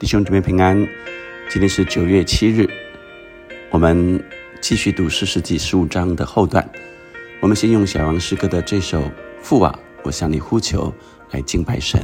弟兄姊妹平安，今天是九月七日，我们继续读四世纪十五章的后段。我们先用小王诗歌的这首《父啊，我向你呼求》来敬拜神。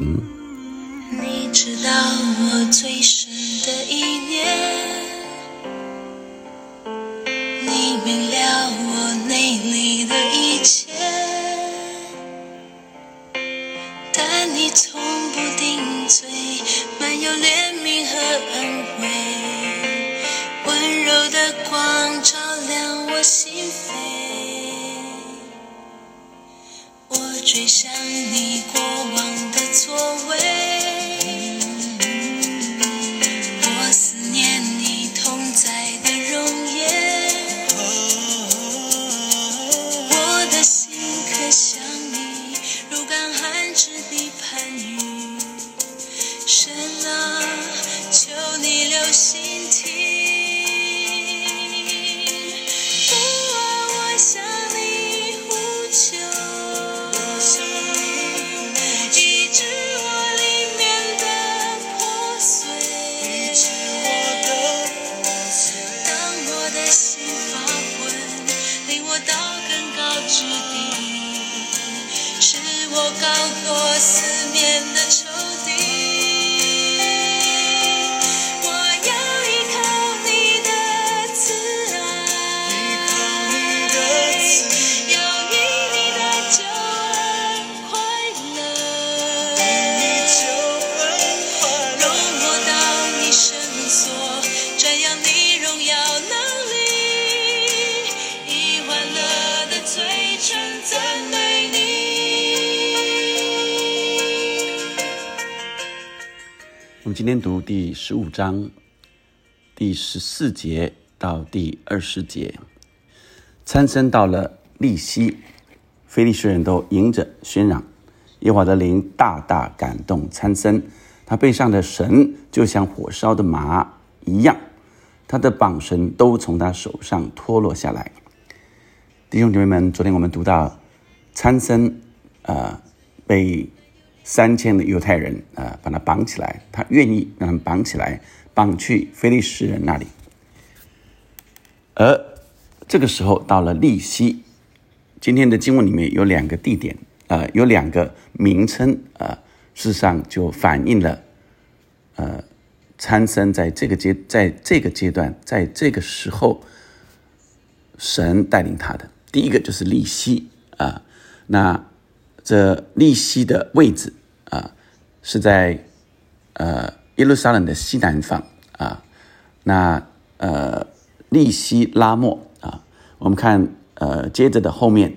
心扉。我追想你过往的错今天读第十五章第十四节到第二十节。参僧到了利希，非利士人都迎着喧嚷，耶和华的灵大大感动参僧，他背上的绳就像火烧的麻一样，他的绑绳都从他手上脱落下来。弟兄姐妹们，昨天我们读到参僧，呃，被三千的犹太人呃把他绑起来，他愿意让他们绑起来，绑去非利士人那里。而这个时候到了利希，今天的经文里面有两个地点，呃，有两个名称，呃，事实上就反映了，呃，参僧在这个阶，在这个阶段，在这个时候，神带领他的。第一个就是利希啊，那这利希的位置啊，是在呃耶路撒冷的西南方啊，那呃利希拉莫啊，我们看呃接着的后面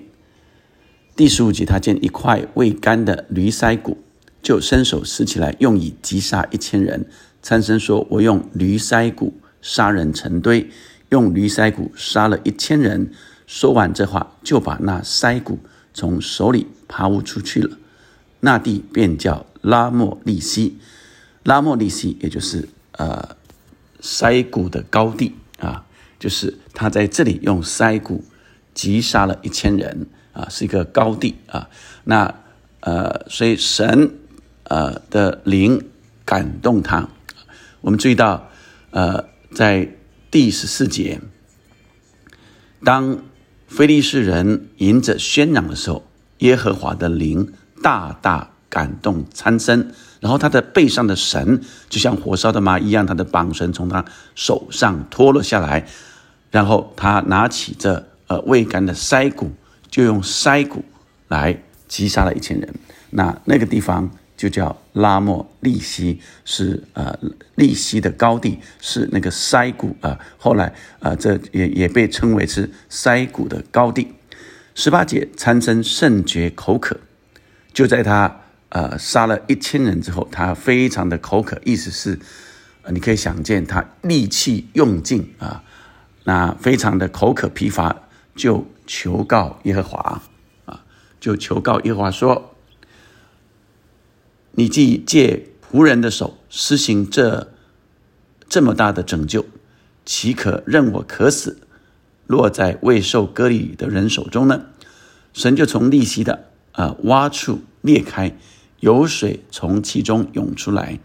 第十五节，他见一块未干的驴腮骨，就伸手拾起来，用以击杀一千人。参僧说：“我用驴腮骨杀人成堆，用驴腮骨杀了一千人。”说完这话，就把那腮骨从手里爬不出去了。那地便叫拉莫利西，拉莫利西也就是呃塞谷的高地啊，就是他在这里用塞谷击杀了一千人啊，是一个高地啊。那呃，所以神呃的灵感动他。我们注意到呃，在第十四节，当非利士人迎着喧嚷的时候，耶和华的灵大大感动参僧，然后他的背上的绳就像火烧的麻一样，他的绑绳从他手上脱落下来，然后他拿起这呃未干的腮骨，就用腮骨来击杀了一千人。那那个地方。就叫拉莫利西，是呃利西的高地，是那个腮骨啊。后来啊，这也也被称为是腮骨的高地。十八节参僧甚觉口渴，就在他呃杀了一千人之后，他非常的口渴，意思是，你可以想见他力气用尽啊，那非常的口渴疲乏，就求告耶和华啊，就求告耶和华说。你既借仆人的手施行这这么大的拯救，岂可任我渴死，落在未受割礼的人手中呢？神就从利息的啊洼处裂开，有水从其中涌出来。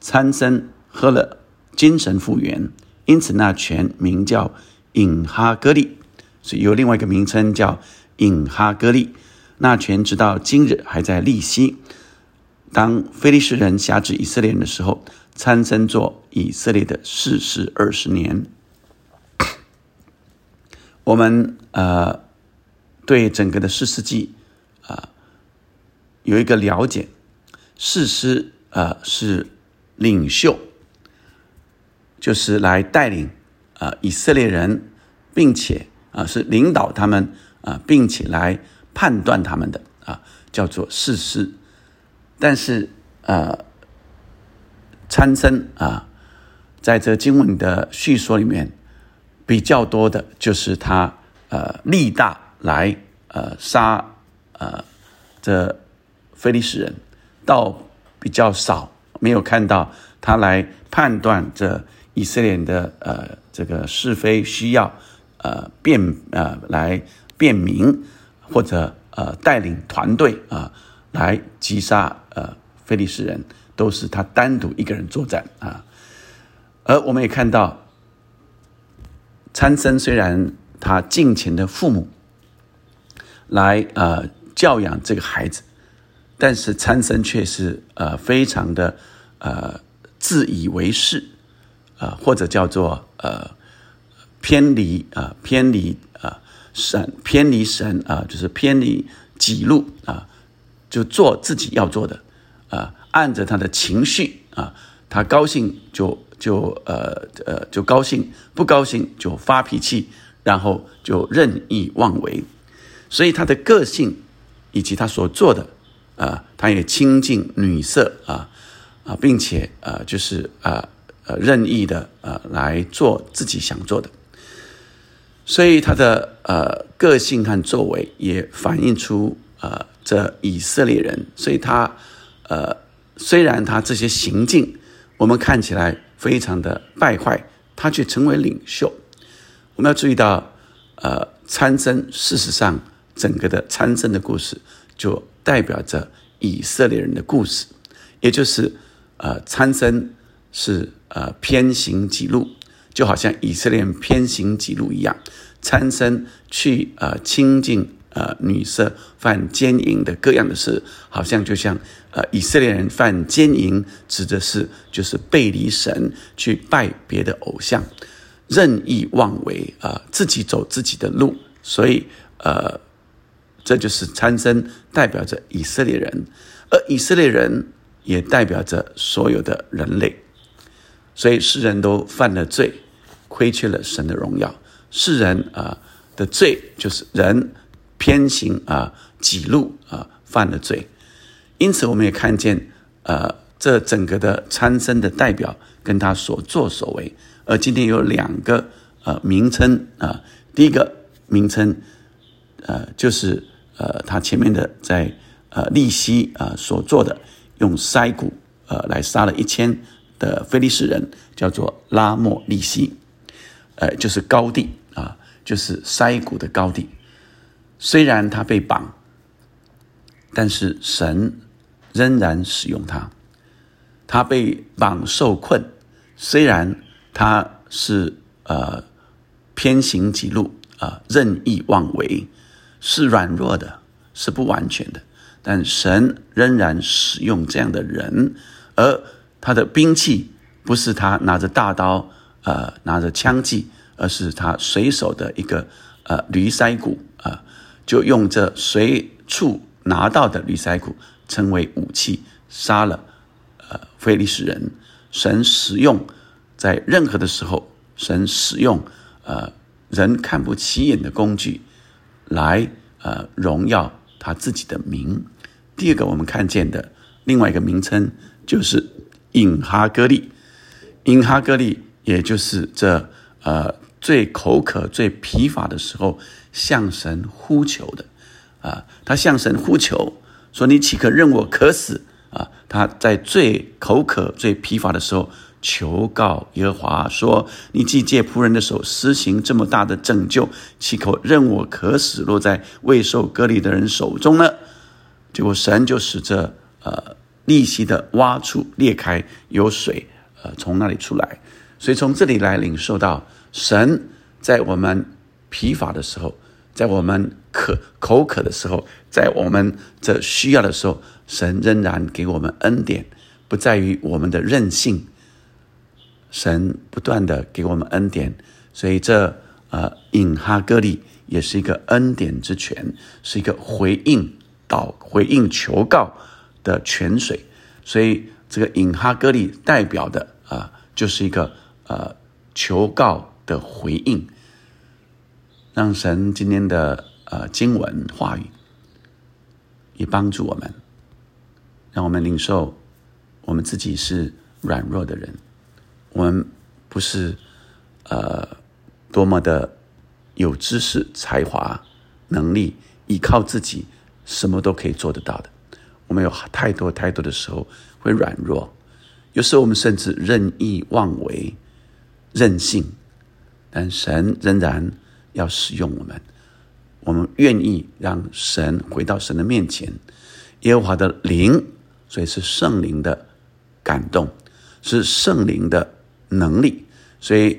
参僧喝了，精神复原，因此那泉名叫隐哈戈利，所以有另外一个名称叫隐哈戈利。那泉直到今日还在利西。当非利士人辖制以色列人的时候，参僧做以色列的士师二十年。我们呃对整个的士师记啊有一个了解，士师呃是领袖，就是来带领啊以色列人，并且啊是领导他们啊，并且来判断他们的啊，叫做士师。但是，呃，参僧啊，在这经文的叙说里面，比较多的就是他呃力大来呃杀呃这非利士人，倒比较少，没有看到他来判断这以色列的呃这个是非需要呃辨呃来辨明或者呃带领团队啊。来击杀呃，菲利士人都是他单独一个人作战啊，而我们也看到，参僧虽然他近前的父母来呃教养这个孩子，但是参僧却是呃非常的呃自以为是呃，或者叫做呃偏离啊偏离啊神偏离神啊，就是偏离己路啊。就做自己要做的，啊，按着他的情绪啊，他高兴就就呃呃就高兴，不高兴就发脾气，然后就任意妄为，所以他的个性以及他所做的啊，他也亲近女色啊啊，并且呃就是啊呃任意的呃来做自己想做的，所以他的呃个性和作为也反映出呃。这以色列人，所以他，呃，虽然他这些行径，我们看起来非常的败坏，他却成为领袖。我们要注意到，呃，参僧事实上整个的参僧的故事，就代表着以色列人的故事，也就是，呃，参僧是呃偏行己路，就好像以色列人偏行己路一样，参僧去呃亲近。呃，女色犯奸淫的各样的事，好像就像呃以色列人犯奸淫，指的是就是背离神，去拜别的偶像，任意妄为啊，自己走自己的路。所以呃，这就是参僧代表着以色列人，而以色列人也代表着所有的人类。所以世人都犯了罪，亏缺了神的荣耀。世人啊的罪就是人。偏行啊，几路啊，犯了罪，因此我们也看见，呃，这整个的参僧的代表跟他所作所为，而今天有两个呃名称啊，第一个名称，呃，就是呃他前面的在呃利西啊所做的，用筛骨呃来杀了一千的非利士人，叫做拉莫利西，呃，就是高地啊，就是筛骨的高地。虽然他被绑，但是神仍然使用他。他被绑受困，虽然他是呃偏行己路啊，任意妄为，是软弱的，是不完全的，但神仍然使用这样的人。而他的兵器不是他拿着大刀，呃，拿着枪戟，而是他随手的一个呃驴腮骨。就用这随处拿到的驴腮骨成为武器，杀了呃非利士人。神使用在任何的时候，神使用呃人看不起眼的工具来呃荣耀他自己的名。第二个我们看见的另外一个名称就是隐哈戈利，隐哈戈利也就是这呃最口渴、最疲乏的时候。向神呼求的，啊，他向神呼求说：“你岂可任我渴死？”啊，他在最口渴、最疲乏的时候求告耶和华说：“你既借仆人的手施行这么大的拯救，岂可任我渴死，落在未受割礼的人手中呢？”结果神就使这呃利息的挖处裂开，有水呃从那里出来。所以从这里来领受到神在我们疲乏的时候，在我们渴口渴的时候，在我们这需要的时候，神仍然给我们恩典，不在于我们的任性。神不断的给我们恩典，所以这呃引哈哥利也是一个恩典之泉，是一个回应祷回应求告的泉水。所以这个引哈哥利代表的啊，就是一个呃求告的回应。让神今天的呃经文话语也帮助我们，让我们领受我们自己是软弱的人。我们不是呃多么的有知识、才华、能力，依靠自己什么都可以做得到的。我们有太多太多的时候会软弱，有时候我们甚至任意妄为、任性，但神仍然要使用我们。我们愿意让神回到神的面前，耶和华的灵，所以是圣灵的感动，是圣灵的。能力，所以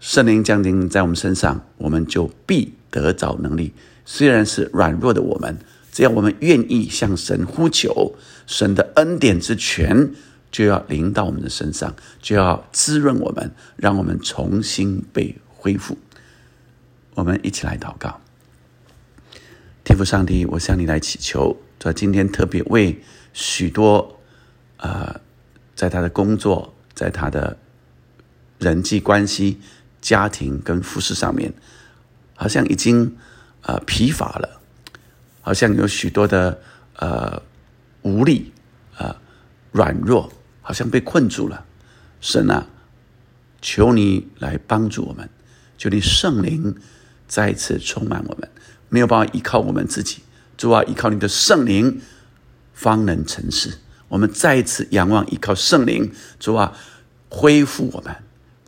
圣灵降临在我们身上，我们就必得着能力。虽然是软弱的我们，只要我们愿意向神呼求，神的恩典之泉就要临到我们的身上，就要滋润我们，让我们重新被恢复。我们一起来祷告，天父上帝，我向你来祈求，在今天特别为许多呃，在他的工作，在他的。人际关系、家庭跟服饰上面，好像已经呃疲乏了，好像有许多的呃无力啊软弱，好像被困住了。神啊，求你来帮助我们，求你圣灵再次充满我们，没有办法依靠我们自己，主啊，依靠你的圣灵方能成事。我们再一次仰望依靠圣灵，主啊，恢复我们。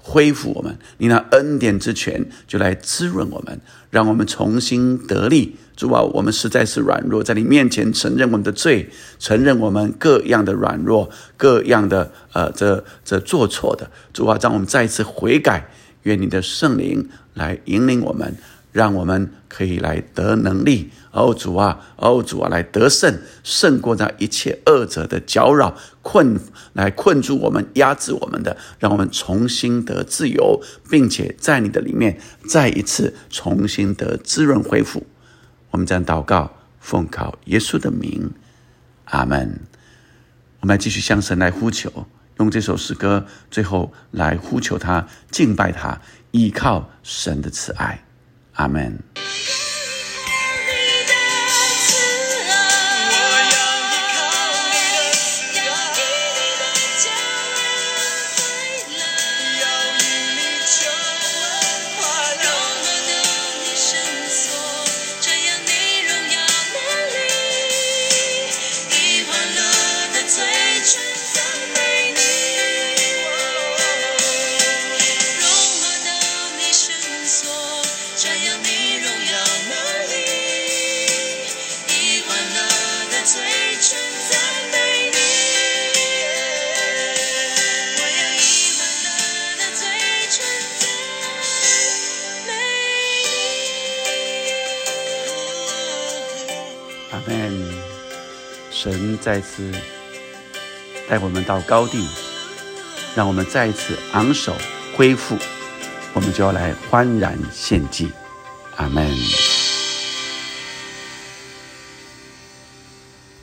恢复我们，你那恩典之泉就来滋润我们，让我们重新得力。主啊，我们实在是软弱，在你面前承认我们的罪，承认我们各样的软弱，各样的呃，这这做错的。主啊，让我们再一次悔改，愿你的圣灵来引领我们。让我们可以来得能力，哦主啊，哦主啊，来得胜，胜过那一切恶者的搅扰、困，来困住我们、压制我们的，让我们重新得自由，并且在你的里面再一次重新得滋润恢复。我们这样祷告，奉靠耶稣的名，阿门。我们继续向神来呼求，用这首诗歌最后来呼求他、敬拜他，依靠神的慈爱。阿门。再次带我们到高地，让我们再一次昂首恢复，我们就要来欢然献祭。阿门。